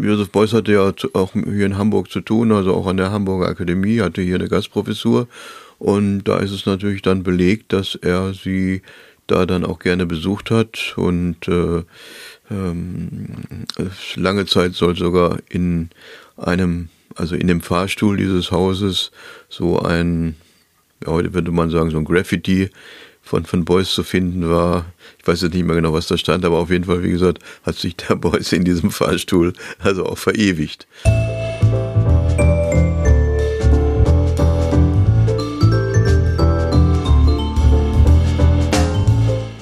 Josef Beuys hatte ja auch hier in Hamburg zu tun, also auch an der Hamburger Akademie, hatte hier eine Gastprofessur. Und da ist es natürlich dann belegt, dass er sie da dann auch gerne besucht hat. Und äh, ähm, lange Zeit soll sogar in einem, also in dem Fahrstuhl dieses Hauses so ein, ja, heute würde man sagen, so ein Graffiti von, von Beuys zu finden war. Ich weiß jetzt nicht mehr genau, was da stand, aber auf jeden Fall, wie gesagt, hat sich der Beuys in diesem Fahrstuhl also auch verewigt.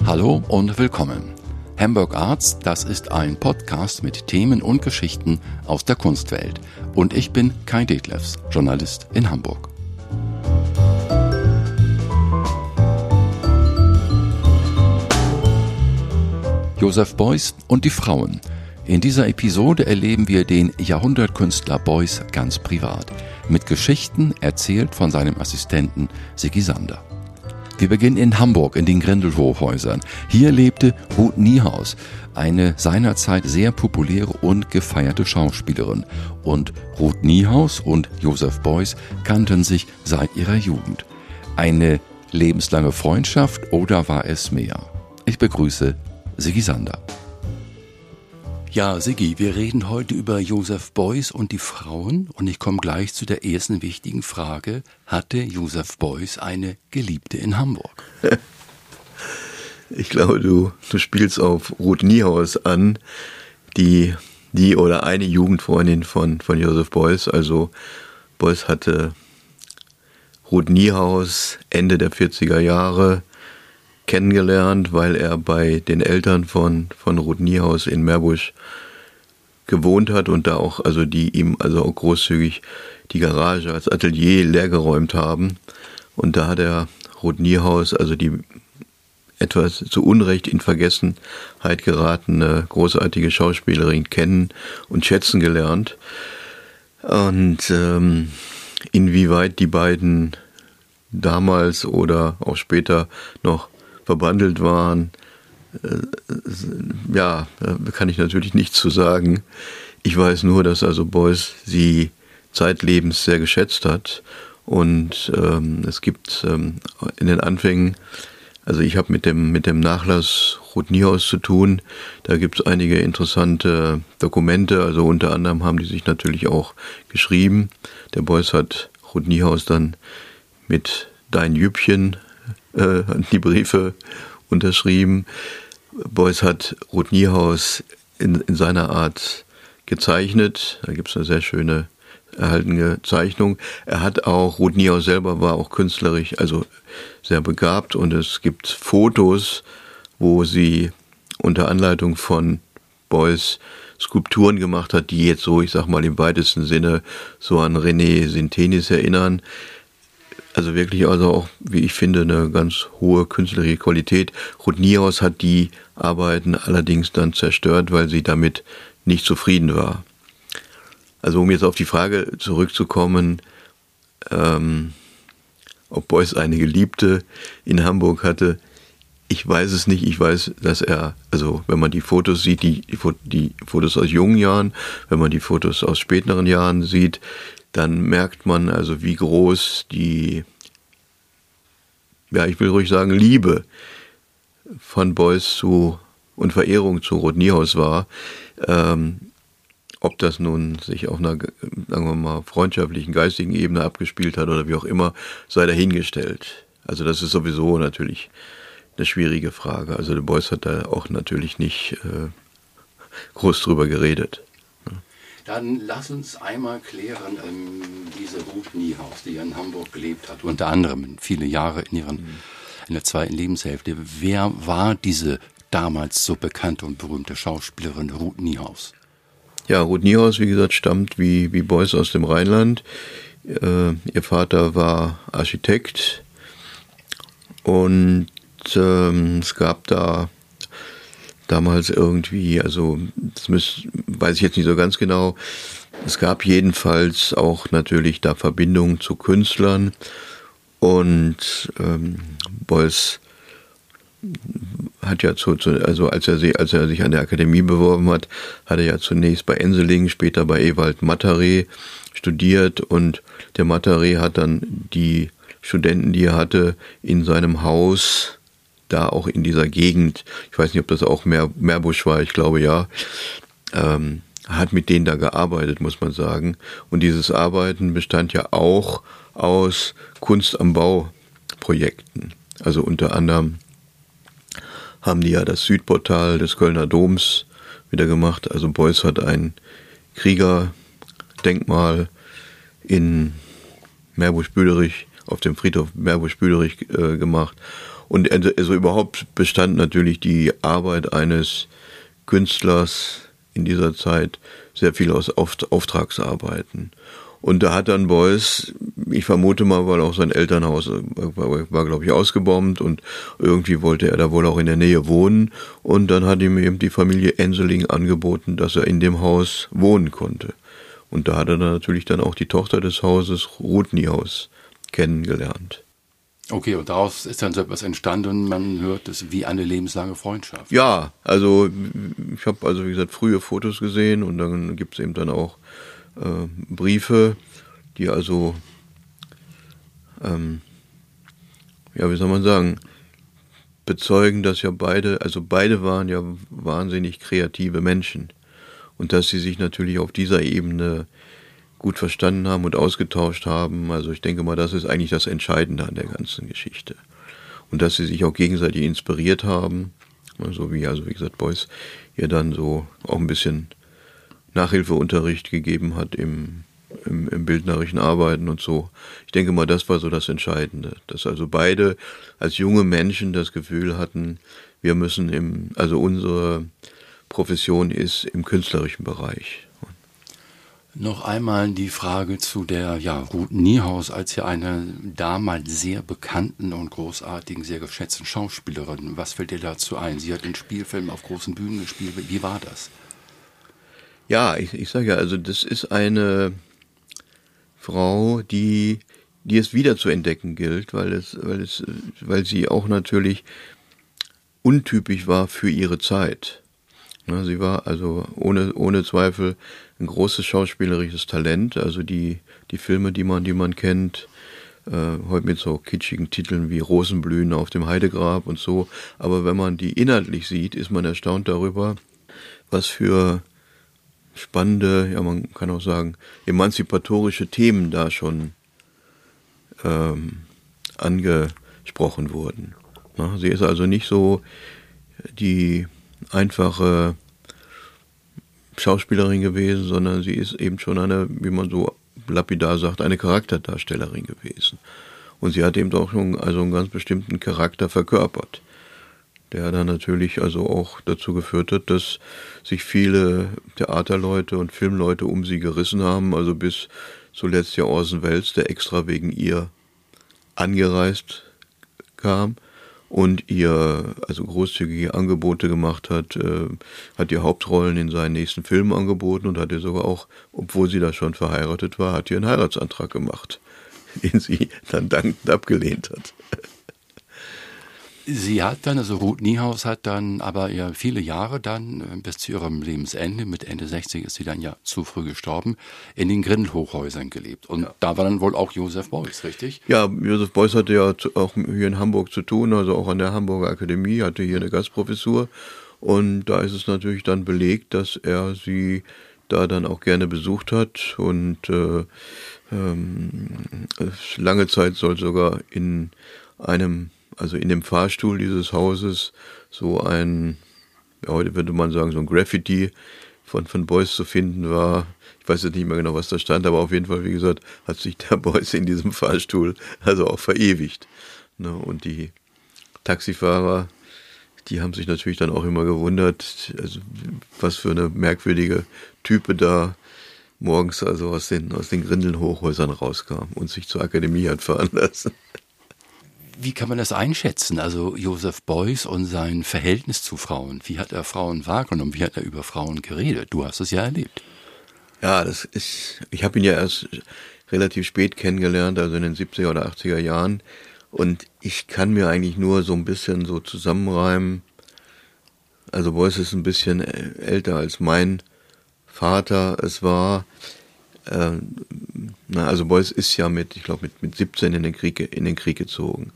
Hallo und willkommen. Hamburg Arts, das ist ein Podcast mit Themen und Geschichten aus der Kunstwelt. Und ich bin Kai Detlefs, Journalist in Hamburg. Joseph Beuys und die Frauen. In dieser Episode erleben wir den Jahrhundertkünstler Beuys ganz privat, mit Geschichten erzählt von seinem Assistenten Sigi Sander. Wir beginnen in Hamburg in den Grindelhochhäusern. Hier lebte Ruth Niehaus, eine seinerzeit sehr populäre und gefeierte Schauspielerin. Und Ruth Niehaus und Joseph Beuys kannten sich seit ihrer Jugend. Eine lebenslange Freundschaft oder war es mehr? Ich begrüße Sigi Sander. Ja, Siggi, wir reden heute über Josef Beuys und die Frauen und ich komme gleich zu der ersten wichtigen Frage. Hatte Josef Beuys eine Geliebte in Hamburg? Ich glaube, du, du spielst auf Ruth Niehaus an, die, die oder eine Jugendfreundin von, von Josef Beuys. Also Beuys hatte Ruth Niehaus Ende der 40er Jahre kennengelernt, weil er bei den Eltern von, von Ruth Niehaus in Meerbusch gewohnt hat und da auch, also die ihm also auch großzügig die Garage als Atelier leergeräumt haben. Und da hat er Ruth Niehaus, also die etwas zu Unrecht in Vergessenheit geratene großartige Schauspielerin kennen und schätzen gelernt. Und ähm, inwieweit die beiden damals oder auch später noch verbandelt waren, äh, ja, kann ich natürlich nichts zu sagen. Ich weiß nur, dass also Beuys sie zeitlebens sehr geschätzt hat. Und ähm, es gibt ähm, in den Anfängen, also ich habe mit dem, mit dem Nachlass Ruth Niehaus zu tun. Da gibt es einige interessante Dokumente. Also unter anderem haben die sich natürlich auch geschrieben. Der Beuys hat Ruth Niehaus dann mit Dein Jüppchen äh, die Briefe unterschrieben. Beuys hat Ruth Niehaus in, in seiner Art gezeichnet. Da gibt es eine sehr schöne erhaltene Zeichnung. Er hat auch, Ruth Niehaus selber war auch künstlerisch, also sehr begabt und es gibt Fotos, wo sie unter Anleitung von Beuys Skulpturen gemacht hat, die jetzt so, ich sag mal im weitesten Sinne so an René Sintenis erinnern. Also wirklich also auch, wie ich finde, eine ganz hohe künstlerische Qualität. Ruth Niehaus hat die Arbeiten allerdings dann zerstört, weil sie damit nicht zufrieden war. Also um jetzt auf die Frage zurückzukommen, ähm, ob Beuys eine Geliebte in Hamburg hatte, ich weiß es nicht. Ich weiß, dass er, also wenn man die Fotos sieht, die, die Fotos aus jungen Jahren, wenn man die Fotos aus späteren Jahren sieht, dann merkt man also, wie groß die, ja, ich will ruhig sagen, Liebe von Beuys zu und Verehrung zu Rot Niehaus war. Ähm, ob das nun sich auf einer, sagen wir mal, freundschaftlichen, geistigen Ebene abgespielt hat oder wie auch immer, sei dahingestellt. Also das ist sowieso natürlich eine schwierige Frage. Also der Beuys hat da auch natürlich nicht äh, groß drüber geredet. Dann lass uns einmal klären, ähm, diese Ruth Niehaus, die in Hamburg gelebt hat, unter anderem viele Jahre in, ihren, mhm. in der zweiten Lebenshälfte. Wer war diese damals so bekannte und berühmte Schauspielerin Ruth Niehaus? Ja, Ruth Niehaus, wie gesagt, stammt wie, wie Beuys aus dem Rheinland. Äh, ihr Vater war Architekt und ähm, es gab da damals irgendwie, also das müß, weiß ich jetzt nicht so ganz genau. Es gab jedenfalls auch natürlich da Verbindungen zu Künstlern und ähm, Beuys hat ja zu, zu, also als er, sie, als er sich an der Akademie beworben hat, hat er ja zunächst bei Enseling, später bei Ewald Mattare studiert und der Mattare hat dann die Studenten, die er hatte, in seinem Haus, da auch in dieser Gegend, ich weiß nicht, ob das auch Meerbusch war, ich glaube ja, ähm, hat mit denen da gearbeitet, muss man sagen. Und dieses Arbeiten bestand ja auch aus Kunst am Bau Projekten. Also unter anderem haben die ja das Südportal des Kölner Doms wieder gemacht. Also Beuys hat ein Kriegerdenkmal in Meerbusch-Büderich, auf dem Friedhof Meerbusch-Büderich äh, gemacht. Und also überhaupt bestand natürlich die Arbeit eines Künstlers in dieser Zeit sehr viel aus Auftragsarbeiten. Und da hat dann Beuys, ich vermute mal, weil auch sein Elternhaus war, war glaube ich, ausgebombt und irgendwie wollte er da wohl auch in der Nähe wohnen. Und dann hat ihm eben die Familie Enseling angeboten, dass er in dem Haus wohnen konnte. Und da hat er dann natürlich dann auch die Tochter des Hauses, Ruth Niehaus, kennengelernt. Okay, und daraus ist dann so etwas entstanden man hört es wie eine lebenslange Freundschaft. Ja, also ich habe also wie gesagt frühe Fotos gesehen und dann gibt es eben dann auch äh, Briefe, die also, ähm, ja, wie soll man sagen, bezeugen, dass ja beide, also beide waren ja wahnsinnig kreative Menschen und dass sie sich natürlich auf dieser Ebene gut verstanden haben und ausgetauscht haben. Also ich denke mal, das ist eigentlich das Entscheidende an der ganzen Geschichte. Und dass sie sich auch gegenseitig inspiriert haben, so also wie, also wie gesagt, Beuys ihr dann so auch ein bisschen Nachhilfeunterricht gegeben hat im, im, im bildnerischen Arbeiten und so. Ich denke mal, das war so das Entscheidende, dass also beide als junge Menschen das Gefühl hatten, wir müssen im, also unsere Profession ist im künstlerischen Bereich. Noch einmal die Frage zu der ja, Ruth Niehaus als ja eine damals sehr bekannten und großartigen, sehr geschätzten Schauspielerin. Was fällt dir dazu ein? Sie hat in Spielfilmen auf großen Bühnen gespielt. Wie war das? Ja, ich, ich sage ja, also das ist eine Frau, die, die es wieder zu entdecken gilt, weil es, weil es, weil sie auch natürlich untypisch war für ihre Zeit. Ja, sie war also ohne, ohne Zweifel ein großes schauspielerisches Talent. Also die, die Filme, die man, die man kennt, äh, heute mit so kitschigen Titeln wie Rosenblühen auf dem Heidegrab und so. Aber wenn man die inhaltlich sieht, ist man erstaunt darüber, was für spannende, ja man kann auch sagen, emanzipatorische Themen da schon ähm, angesprochen wurden. Na, sie ist also nicht so die einfache Schauspielerin gewesen, sondern sie ist eben schon eine, wie man so lapidar sagt, eine Charakterdarstellerin gewesen. Und sie hat eben auch schon also einen ganz bestimmten Charakter verkörpert der dann natürlich also auch dazu geführt hat, dass sich viele Theaterleute und Filmleute um sie gerissen haben, also bis zuletzt ja Orson Welles, der extra wegen ihr angereist kam und ihr also großzügige Angebote gemacht hat, äh, hat ihr Hauptrollen in seinen nächsten Filmen angeboten und hat ihr sogar auch, obwohl sie da schon verheiratet war, hat ihr einen Heiratsantrag gemacht, den sie dann dankend abgelehnt hat. Sie hat dann, also Ruth Niehaus hat dann aber ja viele Jahre dann, äh, bis zu ihrem Lebensende, mit Ende 60 ist sie dann ja zu früh gestorben, in den Grindelhochhäusern gelebt. Und ja. da war dann wohl auch Josef Beuys, richtig? Ja, Josef Beuys hatte ja auch hier in Hamburg zu tun, also auch an der Hamburger Akademie, hatte hier eine Gastprofessur. Und da ist es natürlich dann belegt, dass er sie da dann auch gerne besucht hat und äh, ähm, lange Zeit soll sogar in einem also in dem Fahrstuhl dieses Hauses so ein, ja, heute würde man sagen, so ein Graffiti von, von Beuys zu finden war. Ich weiß jetzt nicht mehr genau, was da stand, aber auf jeden Fall, wie gesagt, hat sich der Beuys in diesem Fahrstuhl also auch verewigt. Ne? Und die Taxifahrer, die haben sich natürlich dann auch immer gewundert, also was für eine merkwürdige Type da morgens also aus den, aus den Grindeln-Hochhäusern rauskam und sich zur Akademie hat fahren lassen. Wie kann man das einschätzen? Also Josef Beuys und sein Verhältnis zu Frauen. Wie hat er Frauen wahrgenommen? Wie hat er über Frauen geredet? Du hast es ja erlebt. Ja, das ist, ich habe ihn ja erst relativ spät kennengelernt, also in den 70er oder 80er Jahren. Und ich kann mir eigentlich nur so ein bisschen so zusammenreimen. Also Beuys ist ein bisschen älter als mein Vater es war. Äh, na, also Beuys ist ja mit, ich glaube, mit, mit 17 in den, Krieg, in den Krieg gezogen.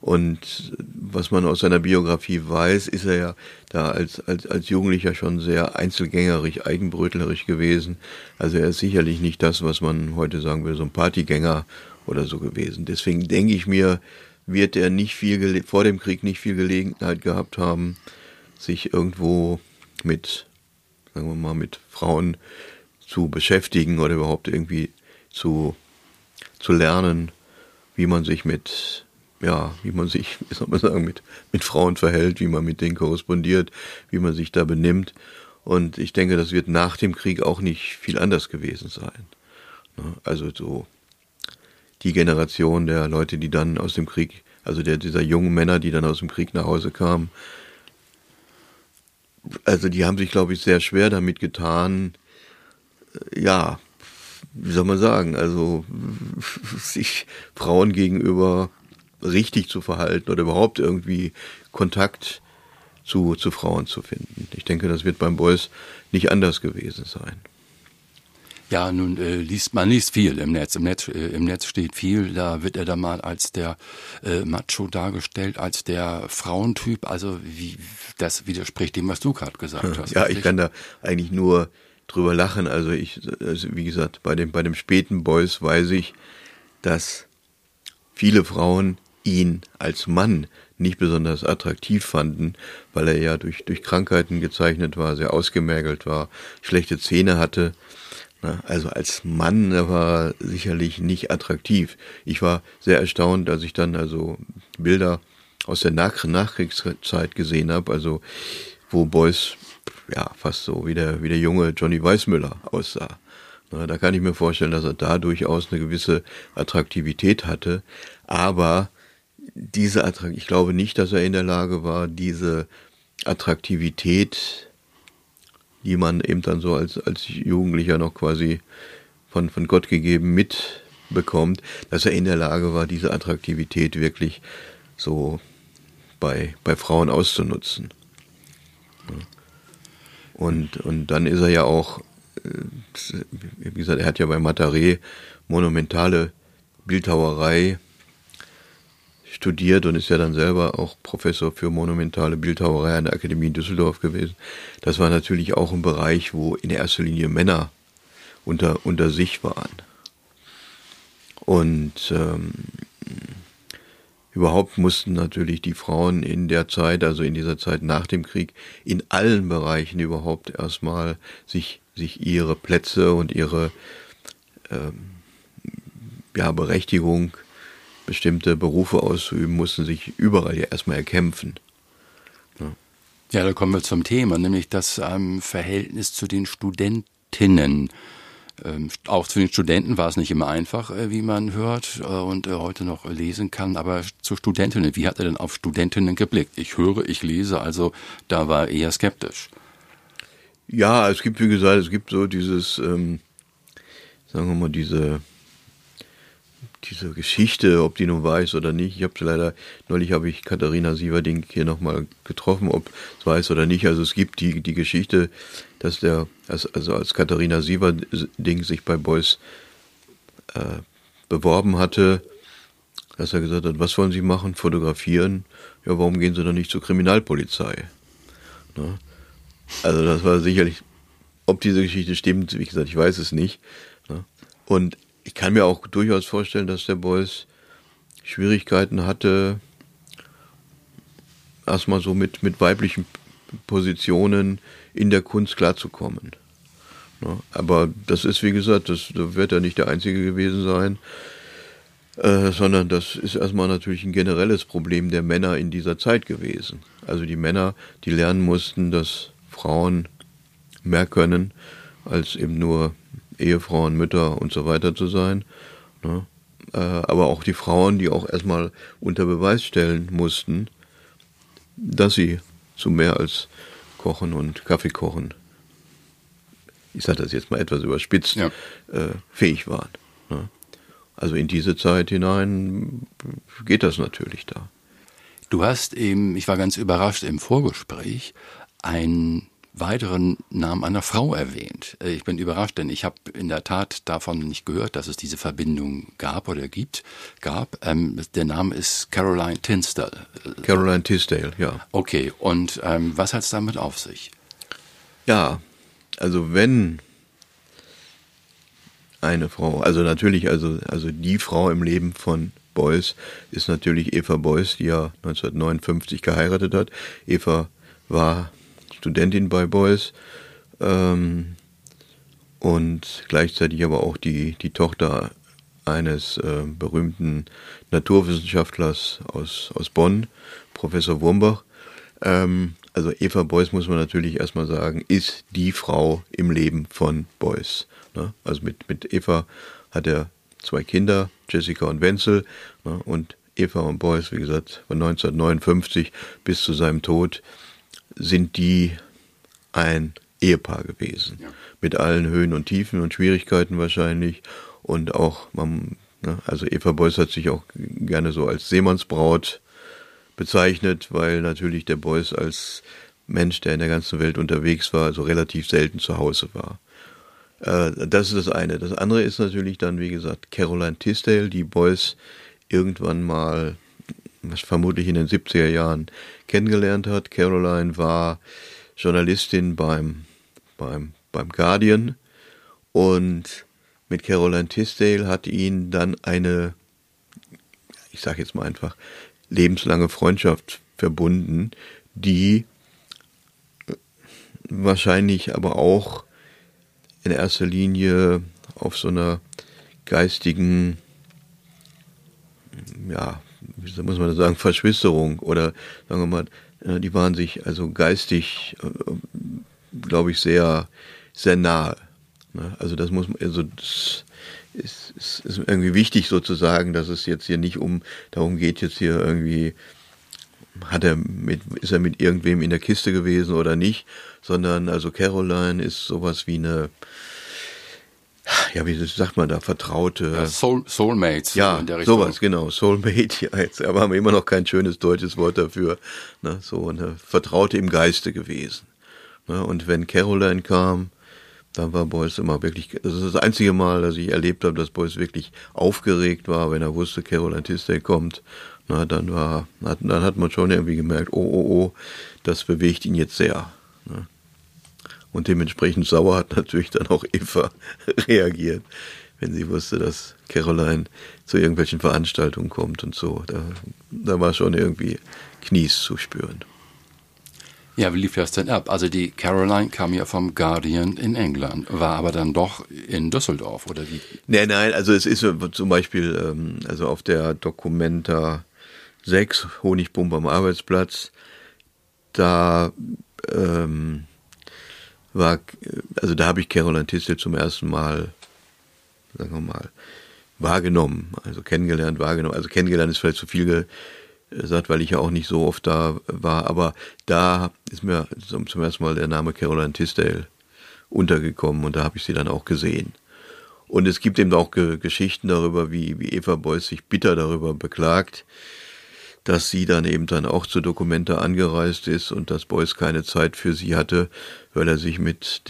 Und was man aus seiner Biografie weiß, ist er ja da als, als, als Jugendlicher schon sehr einzelgängerisch, eigenbrötlerisch gewesen. Also er ist sicherlich nicht das, was man heute sagen will, so ein Partygänger oder so gewesen. Deswegen denke ich mir, wird er nicht viel vor dem Krieg nicht viel Gelegenheit gehabt haben, sich irgendwo mit, sagen wir mal, mit Frauen zu beschäftigen oder überhaupt irgendwie zu, zu lernen, wie man sich mit, ja, wie man sich, wie soll man sagen, mit, mit Frauen verhält, wie man mit denen korrespondiert, wie man sich da benimmt. Und ich denke, das wird nach dem Krieg auch nicht viel anders gewesen sein. Ne? Also so die Generation der Leute, die dann aus dem Krieg, also der, dieser jungen Männer, die dann aus dem Krieg nach Hause kamen, also die haben sich, glaube ich, sehr schwer damit getan, ja, wie soll man sagen, also sich Frauen gegenüber richtig zu verhalten oder überhaupt irgendwie Kontakt zu, zu Frauen zu finden. Ich denke, das wird beim Boys nicht anders gewesen sein. Ja, nun äh, liest man liest viel im Netz. Im Netz, äh, im Netz steht viel. Da wird er dann mal als der äh, Macho dargestellt, als der Frauentyp. Also wie das widerspricht dem, was du gerade gesagt hast. Ja, ich kann da eigentlich nur drüber lachen. Also ich, also wie gesagt, bei dem bei dem späten Boys weiß ich, dass viele Frauen ihn als Mann nicht besonders attraktiv fanden, weil er ja durch, durch Krankheiten gezeichnet war, sehr ausgemergelt war, schlechte Zähne hatte? Also als Mann war sicherlich nicht attraktiv. Ich war sehr erstaunt, als ich dann also Bilder aus der Nach Nachkriegszeit gesehen habe, also wo Beuys ja fast so wie der, wie der junge Johnny Weissmüller aussah. Ne? Da kann ich mir vorstellen, dass er da durchaus eine gewisse Attraktivität hatte, aber diese Attrakt ich glaube nicht, dass er in der Lage war, diese Attraktivität die man eben dann so als, als Jugendlicher noch quasi von, von Gott gegeben mitbekommt, dass er in der Lage war, diese Attraktivität wirklich so bei, bei Frauen auszunutzen. Und, und dann ist er ja auch, äh, wie gesagt, er hat ja bei Mataré monumentale Bildhauerei studiert und ist ja dann selber auch Professor für monumentale Bildhauerei an der Akademie in Düsseldorf gewesen. Das war natürlich auch ein Bereich, wo in erster Linie Männer unter, unter sich waren. Und ähm, überhaupt mussten natürlich die Frauen in der Zeit, also in dieser Zeit nach dem Krieg, in allen Bereichen überhaupt erstmal sich, sich ihre Plätze und ihre ähm, ja, Berechtigung bestimmte Berufe auszuüben, mussten sich überall ja erstmal erkämpfen. Ja. ja, da kommen wir zum Thema, nämlich das ähm, Verhältnis zu den Studentinnen. Ähm, auch zu den Studenten war es nicht immer einfach, äh, wie man hört äh, und äh, heute noch lesen kann, aber zu Studentinnen, wie hat er denn auf Studentinnen geblickt? Ich höre, ich lese, also da war er eher skeptisch. Ja, es gibt, wie gesagt, es gibt so dieses, ähm, sagen wir mal, diese diese Geschichte, ob die nun weiß oder nicht. Ich habe leider, neulich habe ich Katharina Sieverding hier nochmal getroffen, ob es weiß oder nicht. Also es gibt die, die Geschichte, dass der, also als Katharina Sieverding sich bei Beuys äh, beworben hatte, dass er gesagt hat, was wollen Sie machen? Fotografieren? Ja, warum gehen Sie dann nicht zur Kriminalpolizei? Ne? Also das war sicherlich, ob diese Geschichte stimmt, wie gesagt, ich weiß es nicht. Ne? Und ich kann mir auch durchaus vorstellen, dass der Beuys Schwierigkeiten hatte, erstmal so mit, mit weiblichen Positionen in der Kunst klarzukommen. Ja, aber das ist, wie gesagt, das, da wird er nicht der Einzige gewesen sein, äh, sondern das ist erstmal natürlich ein generelles Problem der Männer in dieser Zeit gewesen. Also die Männer, die lernen mussten, dass Frauen mehr können als eben nur Ehefrauen, Mütter und so weiter zu sein. Ne? Äh, aber auch die Frauen, die auch erstmal unter Beweis stellen mussten, dass sie zu mehr als Kochen und Kaffee kochen, ich sage das jetzt mal etwas überspitzt, ja. äh, fähig waren. Ne? also in diese Zeit hinein geht das natürlich da. Du hast eben, ich war ganz überrascht im Vorgespräch, einen weiteren Namen einer Frau erwähnt. Äh, ich bin überrascht, denn ich habe in der Tat davon nicht gehört, dass es diese Verbindung gab oder gibt. Gab. Ähm, der Name ist Caroline Tinsdale. Caroline Tisdale, ja. Okay, und ähm, was hat es damit auf sich? Ja, also wenn eine Frau, also natürlich, also, also die Frau im Leben von Beuys ist natürlich Eva Beuys, die ja 1959 geheiratet hat. Eva war Studentin bei Beuys ähm, und gleichzeitig aber auch die, die Tochter eines äh, berühmten Naturwissenschaftlers aus, aus Bonn, Professor Wurmbach. Ähm, also Eva Beuys muss man natürlich erstmal sagen, ist die Frau im Leben von Beuys. Ne? Also mit, mit Eva hat er zwei Kinder, Jessica und Wenzel. Ne? Und Eva und Beuys, wie gesagt, von 1959 bis zu seinem Tod sind die ein Ehepaar gewesen. Ja. Mit allen Höhen und Tiefen und Schwierigkeiten wahrscheinlich. Und auch, man, ne, also Eva Beuys hat sich auch gerne so als Seemannsbraut bezeichnet, weil natürlich der Beuys als Mensch, der in der ganzen Welt unterwegs war, also relativ selten zu Hause war. Äh, das ist das eine. Das andere ist natürlich dann, wie gesagt, Caroline Tisdale, die Beuys irgendwann mal, vermutlich in den 70er Jahren, kennengelernt hat. Caroline war Journalistin beim, beim, beim Guardian und mit Caroline Tisdale hat ihn dann eine, ich sage jetzt mal einfach, lebenslange Freundschaft verbunden, die wahrscheinlich aber auch in erster Linie auf so einer geistigen, ja, wie muss man sagen, Verschwisterung oder sagen wir mal, äh, die waren sich also geistig, äh, glaube ich, sehr, sehr nahe. Ne? Also das muss also das ist, ist, ist irgendwie wichtig sozusagen, dass es jetzt hier nicht um darum geht, jetzt hier irgendwie hat er mit, ist er mit irgendwem in der Kiste gewesen oder nicht, sondern also Caroline ist sowas wie eine, ja, wie sagt man da, Vertraute. Ja, Soul, Soulmates. Ja, sowas, genau, Soulmate, ja, jetzt, aber haben wir immer noch kein schönes deutsches Wort dafür, ne, so eine Vertraute im Geiste gewesen. Ne, und wenn Caroline kam, dann war Beuys immer wirklich, das ist das einzige Mal, dass ich erlebt habe, dass Beuys wirklich aufgeregt war, wenn er wusste, Caroline Tisdale kommt. Na, dann war, dann hat man schon irgendwie gemerkt, oh, oh, oh, das bewegt ihn jetzt sehr. Ne? Und dementsprechend sauer hat natürlich dann auch Eva reagiert, wenn sie wusste, dass Caroline zu irgendwelchen Veranstaltungen kommt und so. Da, da war schon irgendwie Knies zu spüren. Ja, wie lief das denn ab? Also die Caroline kam ja vom Guardian in England, war aber dann doch in Düsseldorf, oder wie? Nein, nein, also es ist zum Beispiel, ähm, also auf der Documenta 6, Honigbombe am Arbeitsplatz, da ähm, war, also da habe ich Caroline Tissel zum ersten Mal, sagen wir mal, wahrgenommen, also kennengelernt, wahrgenommen. Also kennengelernt ist vielleicht zu viel gesagt, weil ich ja auch nicht so oft da war, aber da ist mir zum, ersten Mal der Name Caroline Tisdale untergekommen und da habe ich sie dann auch gesehen. Und es gibt eben auch Ge Geschichten darüber, wie, wie Eva Beuys sich bitter darüber beklagt, dass sie dann eben dann auch zur Dokumenta angereist ist und dass Beuys keine Zeit für sie hatte, weil er sich mit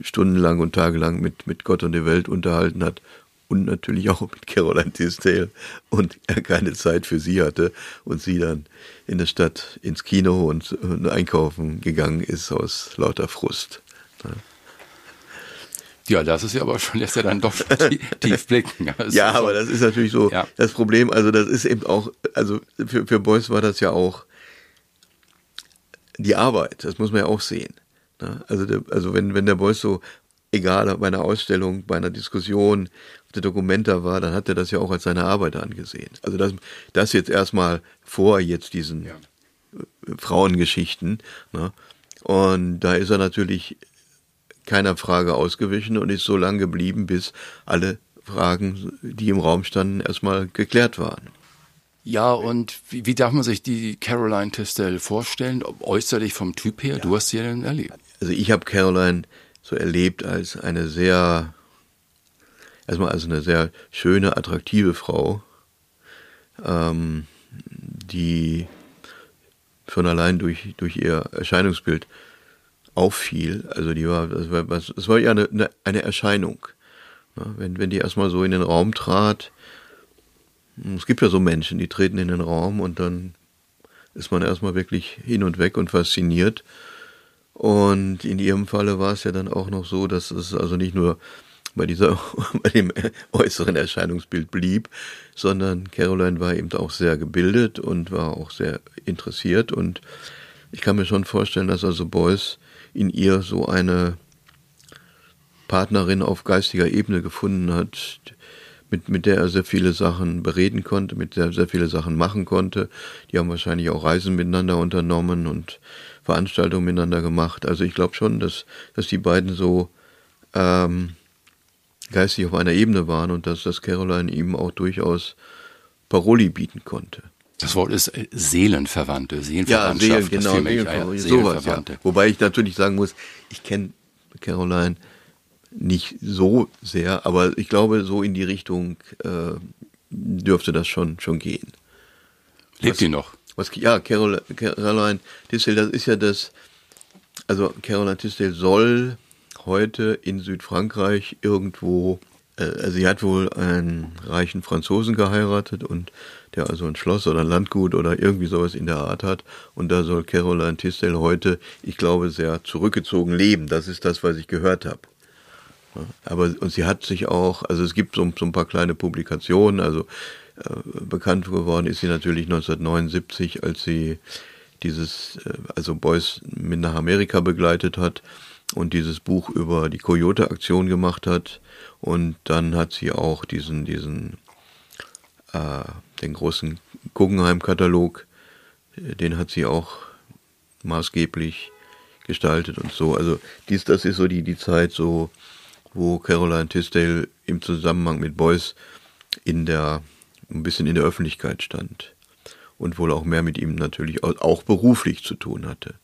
stundenlang und tagelang mit, mit Gott und der Welt unterhalten hat und natürlich auch mit Caroline Tisdale und er keine Zeit für sie hatte und sie dann in der Stadt ins Kino und, und einkaufen gegangen ist aus lauter Frust. Ja, das ist ja aber schon, lässt ja dann doch tief blicken. Also ja, aber das ist natürlich so ja. das Problem. Also das ist eben auch, also für, für Beuys war das ja auch die Arbeit. Das muss man ja auch sehen. Ne? Also, der, also wenn, wenn der Beuys so, egal bei einer Ausstellung, bei einer Diskussion auf der Dokumenta war, dann hat er das ja auch als seine Arbeit angesehen. Also das, das jetzt erstmal vor jetzt diesen ja. Frauengeschichten. Ne? Und da ist er natürlich keiner Frage ausgewichen und ist so lange geblieben, bis alle Fragen, die im Raum standen, erstmal geklärt waren. Ja, und wie, wie darf man sich die Caroline Testel vorstellen? Äußerlich vom Typ her, ja. du hast sie ja dann erlebt. Also ich habe Caroline so erlebt als eine sehr erstmal also eine sehr schöne, attraktive Frau, ähm, die schon allein durch, durch ihr Erscheinungsbild auffiel. Also die war, das war, das war ja eine, eine Erscheinung. Ja, wenn, wenn die erstmal so in den Raum trat, es gibt ja so Menschen, die treten in den Raum und dann ist man erstmal wirklich hin und weg und fasziniert. Und in ihrem Falle war es ja dann auch noch so, dass es also nicht nur bei dieser, bei dem äußeren Erscheinungsbild blieb, sondern Caroline war eben auch sehr gebildet und war auch sehr interessiert und ich kann mir schon vorstellen, dass also Beuys in ihr so eine Partnerin auf geistiger Ebene gefunden hat, mit, mit der er sehr viele Sachen bereden konnte, mit der er sehr viele Sachen machen konnte. Die haben wahrscheinlich auch Reisen miteinander unternommen und Veranstaltungen miteinander gemacht. Also ich glaube schon, dass, dass die beiden so ähm, geistig auf einer Ebene waren und dass das Caroline ihm auch durchaus Paroli bieten konnte. Das Wort ist äh, Seelenverwandte, Seelenverwandtschaft. Ja, Seelen, genau, Seelenverwandte, ja, sowas, ja. Wobei ich natürlich sagen muss, ich kenne Caroline nicht so sehr, aber ich glaube, so in die Richtung äh, dürfte das schon, schon gehen. Lebt sie noch? Was, ja, Caroline, Caroline Tisdale, das ist ja das, also Caroline Tisdale soll heute in Südfrankreich irgendwo, äh, also sie hat wohl einen reichen Franzosen geheiratet und der also ein Schloss oder ein Landgut oder irgendwie sowas in der Art hat. Und da soll Caroline Tisdale heute, ich glaube, sehr zurückgezogen leben. Das ist das, was ich gehört habe. Aber und sie hat sich auch, also es gibt so, so ein paar kleine Publikationen, also äh, bekannt geworden ist sie natürlich 1979, als sie dieses, äh, also Beuys mit nach Amerika begleitet hat und dieses Buch über die Coyote-Aktion gemacht hat. Und dann hat sie auch diesen, diesen, äh, den großen Guggenheim-Katalog, äh, den hat sie auch maßgeblich gestaltet und so. Also dies, das ist so die, die Zeit so, wo Caroline Tisdale im Zusammenhang mit Beuys in der, ein bisschen in der Öffentlichkeit stand. Und wohl auch mehr mit ihm natürlich auch beruflich zu tun hatte.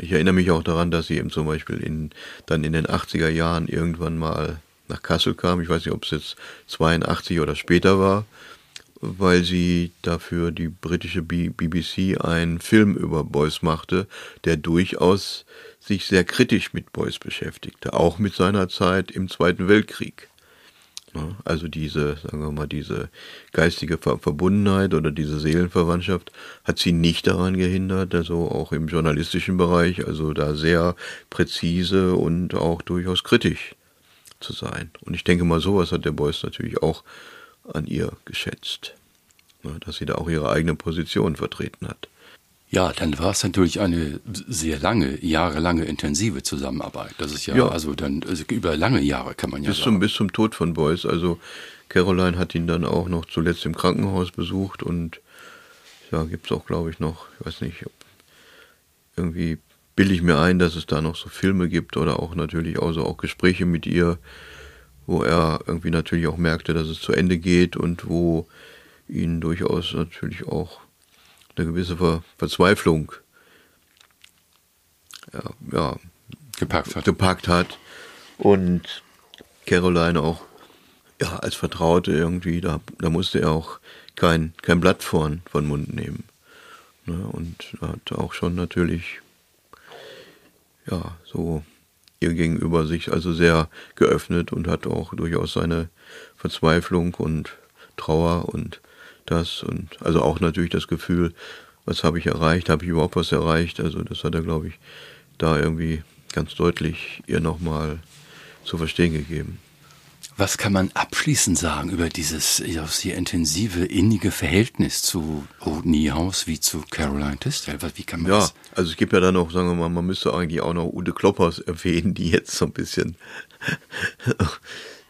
Ich erinnere mich auch daran, dass sie eben zum Beispiel in, dann in den 80er Jahren irgendwann mal nach Kassel kam. Ich weiß nicht, ob es jetzt 82 oder später war, weil sie dafür die britische BBC einen Film über Beuys machte, der durchaus sich sehr kritisch mit Beuys beschäftigte, auch mit seiner Zeit im Zweiten Weltkrieg. Also diese, sagen wir mal, diese geistige Verbundenheit oder diese Seelenverwandtschaft hat sie nicht daran gehindert, also auch im journalistischen Bereich, also da sehr präzise und auch durchaus kritisch zu sein. Und ich denke mal, sowas hat der Beuys natürlich auch an ihr geschätzt, dass sie da auch ihre eigene Position vertreten hat. Ja, dann war es natürlich eine sehr lange, jahrelange intensive Zusammenarbeit. Das ist ja, ja. also dann also über lange Jahre kann man ja bis sagen. Zum, bis zum Tod von Beuys. Also Caroline hat ihn dann auch noch zuletzt im Krankenhaus besucht und ja, gibt es auch, glaube ich, noch, ich weiß nicht, irgendwie bilde ich mir ein, dass es da noch so Filme gibt oder auch natürlich auch, so auch Gespräche mit ihr, wo er irgendwie natürlich auch merkte, dass es zu Ende geht und wo ihn durchaus natürlich auch eine gewisse Ver Verzweiflung ja, ja, gepackt hat. gepackt hat. Und Caroline auch ja, als Vertraute irgendwie, da, da musste er auch kein, kein Blatt von, von Mund nehmen. Ne? Und hat auch schon natürlich ja, so ihr gegenüber sich also sehr geöffnet und hat auch durchaus seine Verzweiflung und Trauer und das und also auch natürlich das Gefühl, was habe ich erreicht, habe ich überhaupt was erreicht, also das hat er, glaube ich, da irgendwie ganz deutlich ihr nochmal zu verstehen gegeben. Was kann man abschließend sagen über dieses sehr intensive, innige Verhältnis zu Ruth Niehaus wie zu Caroline Tisdale? Wie kann man ja, das? also es gibt ja dann auch, sagen wir mal, man müsste eigentlich auch noch Ute Kloppers erwähnen, die jetzt so ein bisschen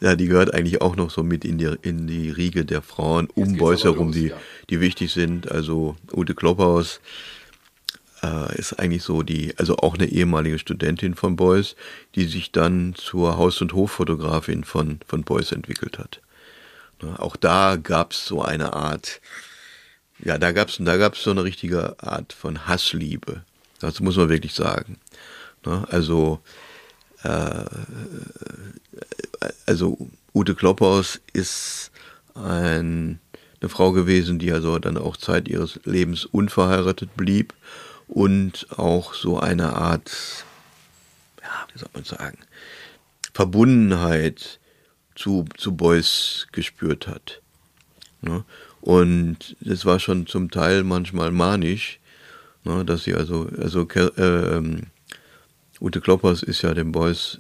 ja, die gehört eigentlich auch noch so mit in die, in die Riege der Frauen um Beuys herum, die, die wichtig sind. Also Ute Klopphaus äh, ist eigentlich so die, also auch eine ehemalige Studentin von Beuys, die sich dann zur Haus- und Hoffotografin von, von Beuys entwickelt hat. Ne, auch da gab's so eine Art, ja, da gab's da gab's so eine richtige Art von Hassliebe. Das muss man wirklich sagen. Ne, also äh, also Ute Klopphaus ist ein, eine Frau gewesen, die also dann auch Zeit ihres Lebens unverheiratet blieb und auch so eine Art, ja, wie soll man sagen, Verbundenheit zu, zu Beuys gespürt hat. Ne? Und es war schon zum Teil manchmal manisch, ne, dass sie also, also äh, ähm, Ute Kloppers ist ja dem Beuys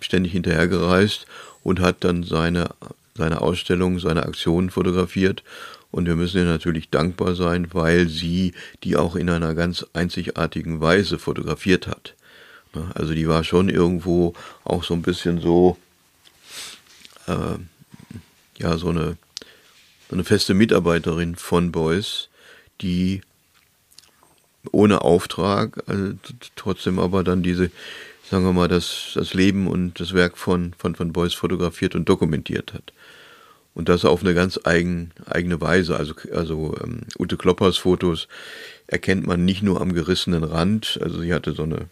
ständig hinterhergereist und hat dann seine, seine Ausstellung, seine Aktionen fotografiert. Und wir müssen ihr natürlich dankbar sein, weil sie die auch in einer ganz einzigartigen Weise fotografiert hat. Ne, also die war schon irgendwo auch so ein bisschen so, äh, ja, so eine eine feste Mitarbeiterin von Beuys, die ohne Auftrag, also trotzdem aber dann diese, sagen wir mal, das, das Leben und das Werk von, von, von Beuys fotografiert und dokumentiert hat. Und das auf eine ganz eigen, eigene Weise. Also, also ähm, Ute Kloppers Fotos erkennt man nicht nur am gerissenen Rand. Also sie hatte so eine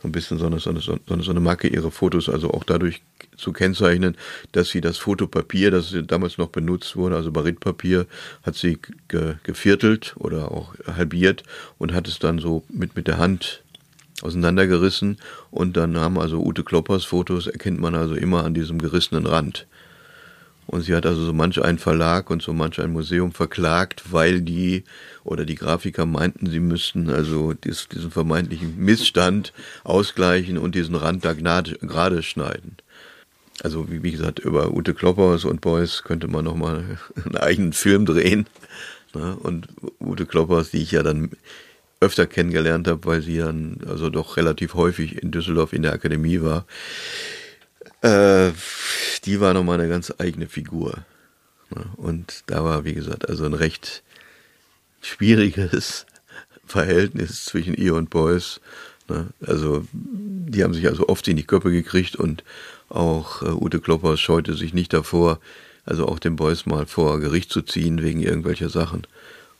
so ein bisschen so eine, so eine, so eine, so eine Macke, ihre Fotos also auch dadurch zu kennzeichnen, dass sie das Fotopapier, das damals noch benutzt wurde, also Baritpapier, hat sie ge, geviertelt oder auch halbiert und hat es dann so mit, mit der Hand auseinandergerissen und dann haben also Ute Kloppers Fotos, erkennt man also immer an diesem gerissenen Rand. Und sie hat also so manch einen Verlag und so manch ein Museum verklagt, weil die oder die Grafiker meinten, sie müssten also dies, diesen vermeintlichen Missstand ausgleichen und diesen Rand da gerade schneiden. Also wie, wie gesagt, über Ute Kloppers und Beuys könnte man nochmal einen eigenen Film drehen. Ne? Und Ute Kloppers, die ich ja dann öfter kennengelernt habe, weil sie dann also doch relativ häufig in Düsseldorf in der Akademie war. Äh, die war nochmal eine ganz eigene Figur. Ne? Und da war, wie gesagt, also ein recht schwieriges Verhältnis zwischen ihr und Beuys. Ne? Also, die haben sich also oft in die Köpfe gekriegt und auch äh, Ute Klopper scheute sich nicht davor, also auch den Beuys mal vor Gericht zu ziehen wegen irgendwelcher Sachen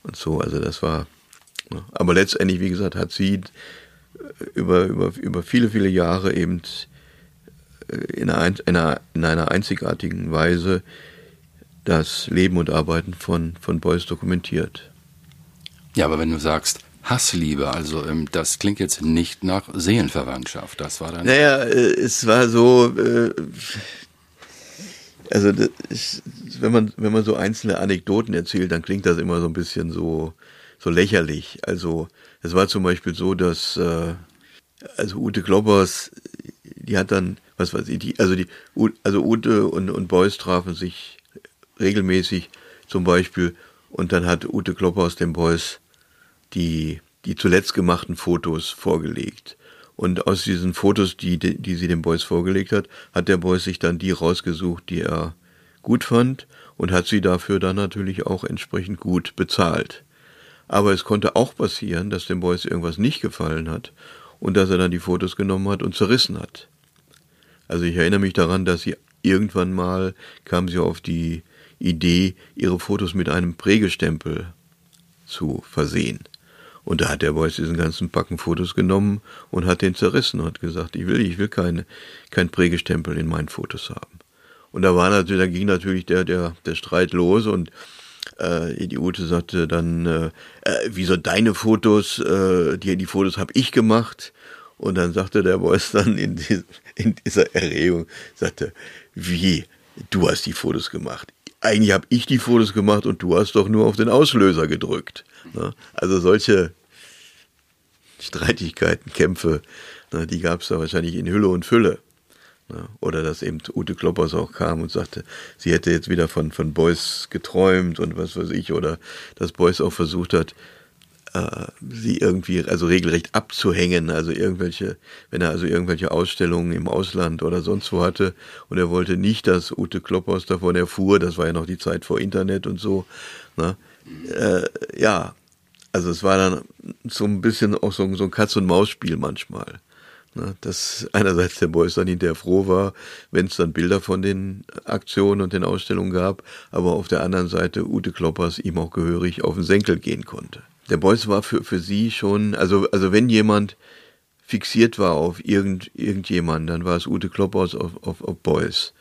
und so. Also das war. Ne? Aber letztendlich, wie gesagt, hat sie über, über, über viele, viele Jahre eben in einer, in einer einzigartigen Weise das Leben und Arbeiten von, von Beuys dokumentiert. Ja, aber wenn du sagst Hassliebe, also ähm, das klingt jetzt nicht nach Seelenverwandtschaft. Das war dann. Naja, äh, es war so. Äh, also ist, wenn man wenn man so einzelne Anekdoten erzählt, dann klingt das immer so ein bisschen so so lächerlich. Also es war zum Beispiel so, dass äh, also Ute Kloppers, die hat dann was weiß ich, die, also die, also Ute und, und Beuys trafen sich regelmäßig zum Beispiel und dann hat Ute Klopper aus dem Beuys die, die zuletzt gemachten Fotos vorgelegt. Und aus diesen Fotos, die, die sie dem Beuys vorgelegt hat, hat der Beuys sich dann die rausgesucht, die er gut fand und hat sie dafür dann natürlich auch entsprechend gut bezahlt. Aber es konnte auch passieren, dass dem Beuys irgendwas nicht gefallen hat und dass er dann die Fotos genommen hat und zerrissen hat. Also ich erinnere mich daran, dass sie irgendwann mal kam sie auf die Idee, ihre Fotos mit einem Prägestempel zu versehen. Und da hat der Beuys diesen ganzen Packen Fotos genommen und hat den zerrissen und hat gesagt, ich will, ich will keine, kein Prägestempel in meinen Fotos haben. Und da war natürlich, da ging natürlich der, der, der Streit los und äh, die Ute sagte dann, äh, äh, wieso deine Fotos, äh, die, die Fotos habe ich gemacht. Und dann sagte der Beuys dann in, die, in dieser Erregung, sagte, wie, du hast die Fotos gemacht. Eigentlich habe ich die Fotos gemacht und du hast doch nur auf den Auslöser gedrückt. Ne? Also solche Streitigkeiten, Kämpfe, ne, die gab es da wahrscheinlich in Hülle und Fülle. Ne? Oder dass eben Ute Kloppers auch kam und sagte, sie hätte jetzt wieder von, von Beuys geträumt und was weiß ich, oder dass Beuys auch versucht hat, äh, sie irgendwie, also regelrecht abzuhängen, also irgendwelche, wenn er also irgendwelche Ausstellungen im Ausland oder sonst wo hatte und er wollte nicht, dass Ute Kloppers davon erfuhr, das war ja noch die Zeit vor Internet und so, ne? Äh, ja, also es war dann so ein bisschen auch so, so ein Katz-und-Maus-Spiel manchmal. Ne? Dass einerseits der Beuys dann hinterher froh war, wenn es dann Bilder von den Aktionen und den Ausstellungen gab, aber auf der anderen Seite Ute Kloppers ihm auch gehörig auf den Senkel gehen konnte der Beuys war für, für sie schon, also, also wenn jemand fixiert war auf irgend, irgendjemand, dann war es Ute Kloppers auf, auf, auf Beuys.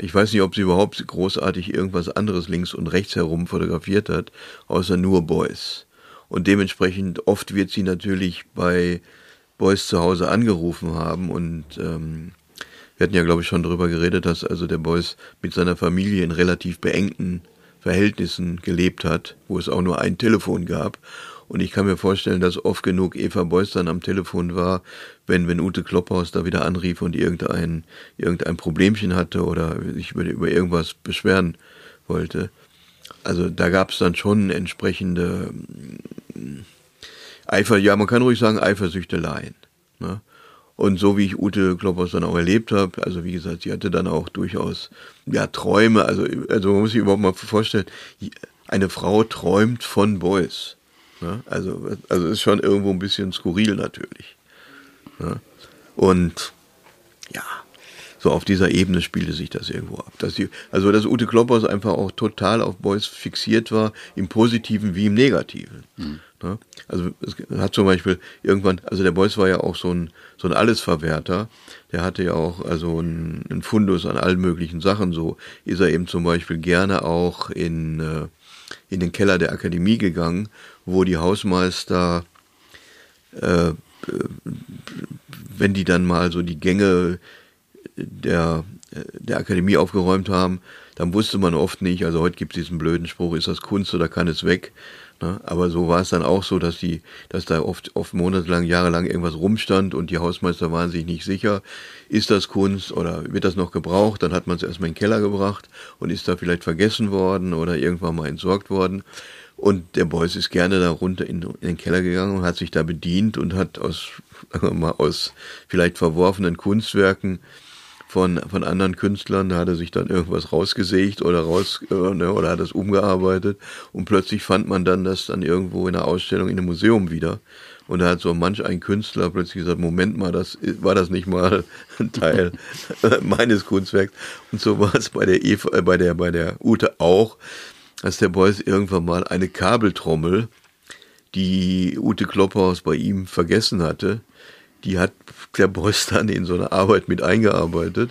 Ich weiß nicht, ob sie überhaupt großartig irgendwas anderes links und rechts herum fotografiert hat, außer nur Boys. Und dementsprechend oft wird sie natürlich bei Boys zu Hause angerufen haben und ähm, wir hatten ja, glaube ich, schon darüber geredet, dass also der Boys mit seiner Familie in relativ beengten Verhältnissen gelebt hat, wo es auch nur ein Telefon gab. Und ich kann mir vorstellen, dass oft genug Eva Beuys dann am Telefon war, wenn, wenn Ute Klopphaus da wieder anrief und irgendein, irgendein Problemchen hatte oder sich über, über irgendwas beschweren wollte. Also da gab es dann schon entsprechende mm, Eifer, ja, man kann ruhig sagen Eifersüchteleien. Ne? Und so wie ich Ute Kloppers dann auch erlebt habe, also wie gesagt, sie hatte dann auch durchaus ja Träume, also, also man muss sich überhaupt mal vorstellen, eine Frau träumt von Boys. Ne? Also, also ist schon irgendwo ein bisschen skurril natürlich. Ne? Und ja, so auf dieser Ebene spielte sich das irgendwo ab. Dass die, also dass Ute Kloppers einfach auch total auf Boys fixiert war, im Positiven wie im Negativen. Mhm. Ne? Also es hat zum Beispiel irgendwann, also der Beuys war ja auch so ein, so ein Allesverwerter. Der hatte ja auch also ein, ein Fundus an allen möglichen Sachen. So ist er eben zum Beispiel gerne auch in, äh, in den Keller der Akademie gegangen, wo die Hausmeister, äh, wenn die dann mal so die Gänge der, der Akademie aufgeräumt haben, dann wusste man oft nicht, also heute gibt es diesen blöden Spruch, ist das Kunst oder kann es weg? Ne? Aber so war es dann auch so, dass die, dass da oft, oft monatelang, jahrelang irgendwas rumstand und die Hausmeister waren sich nicht sicher, ist das Kunst oder wird das noch gebraucht? Dann hat man es erstmal in den Keller gebracht und ist da vielleicht vergessen worden oder irgendwann mal entsorgt worden. Und der Beuys ist gerne da runter in, in, den Keller gegangen und hat sich da bedient und hat aus, sagen wir mal, aus vielleicht verworfenen Kunstwerken von, von anderen Künstlern, da hat er sich dann irgendwas rausgesägt oder raus äh, ne, oder hat das umgearbeitet und plötzlich fand man dann das dann irgendwo in einer Ausstellung in einem Museum wieder. Und da hat so manch ein Künstler plötzlich gesagt, Moment mal, das war das nicht mal ein Teil meines Kunstwerks. Und so war es bei der Eva, äh, bei der, bei der Ute auch, dass der Beuys irgendwann mal eine Kabeltrommel, die Ute Klopphaus bei ihm vergessen hatte, die hat der Beuys dann in so eine Arbeit mit eingearbeitet.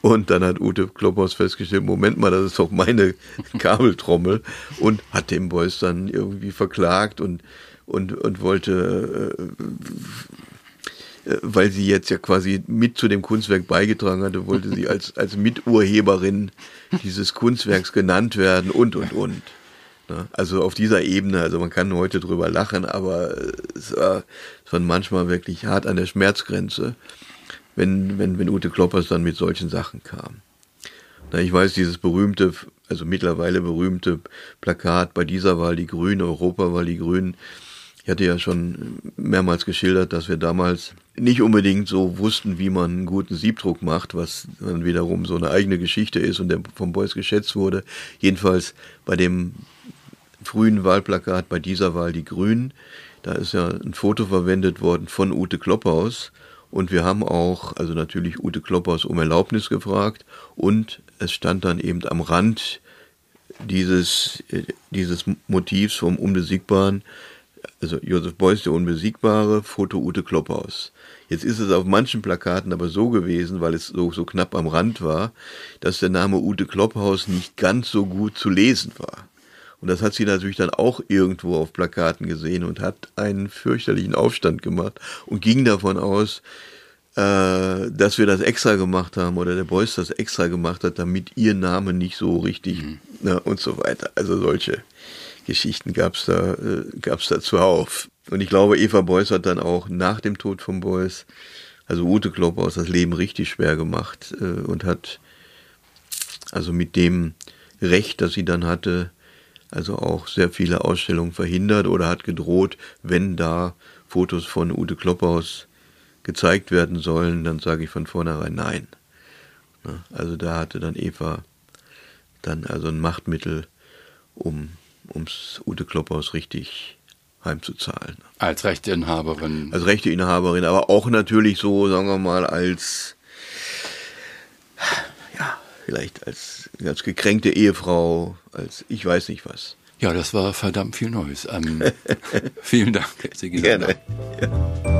Und dann hat Ute Klopphaus festgestellt, Moment mal, das ist doch meine Kabeltrommel. Und hat den Beuys dann irgendwie verklagt und, und, und wollte, äh, äh, weil sie jetzt ja quasi mit zu dem Kunstwerk beigetragen hatte, wollte sie als, als Miturheberin dieses Kunstwerks genannt werden und, und, und. Ne? Also auf dieser Ebene, also man kann heute drüber lachen, aber es war, es war manchmal wirklich hart an der Schmerzgrenze, wenn, wenn, wenn Ute Kloppers dann mit solchen Sachen kam. Na, ich weiß, dieses berühmte, also mittlerweile berühmte Plakat bei dieser Wahl die Grünen, Europawahl die Grünen. Ich hatte ja schon mehrmals geschildert, dass wir damals nicht unbedingt so wussten, wie man einen guten Siebdruck macht, was dann wiederum so eine eigene Geschichte ist und der vom Beuys geschätzt wurde. Jedenfalls bei dem frühen Wahlplakat bei dieser Wahl die Grünen. Da ist ja ein Foto verwendet worden von Ute Klopphaus. Und wir haben auch, also natürlich Ute Klopphaus um Erlaubnis gefragt. Und es stand dann eben am Rand dieses, dieses Motivs vom Unbesiegbaren, also Josef Beuys, der Unbesiegbare, Foto Ute Klopphaus. Jetzt ist es auf manchen Plakaten aber so gewesen, weil es so, so knapp am Rand war, dass der Name Ute Klopphaus nicht ganz so gut zu lesen war. Und das hat sie natürlich dann auch irgendwo auf Plakaten gesehen und hat einen fürchterlichen Aufstand gemacht und ging davon aus, äh, dass wir das extra gemacht haben oder der Beuys das extra gemacht hat, damit ihr Name nicht so richtig mhm. ne, und so weiter. Also solche Geschichten gab's da, äh, gab's da zuhauf. Und ich glaube, Eva Beuys hat dann auch nach dem Tod von Beuys, also Ute Klopphaus, das Leben richtig schwer gemacht äh, und hat also mit dem Recht, das sie dann hatte, also auch sehr viele Ausstellungen verhindert oder hat gedroht, wenn da Fotos von Ute Klopphaus gezeigt werden sollen, dann sage ich von vornherein nein. Also da hatte dann Eva dann also ein Machtmittel, um ums Ute Klopphaus richtig heimzuzahlen. Als Rechteinhaberin. Als Rechteinhaberin, aber auch natürlich so, sagen wir mal, als vielleicht als, als gekränkte Ehefrau, als ich weiß nicht was. Ja, das war verdammt viel Neues. Ähm, vielen Dank, Gerne. Ja.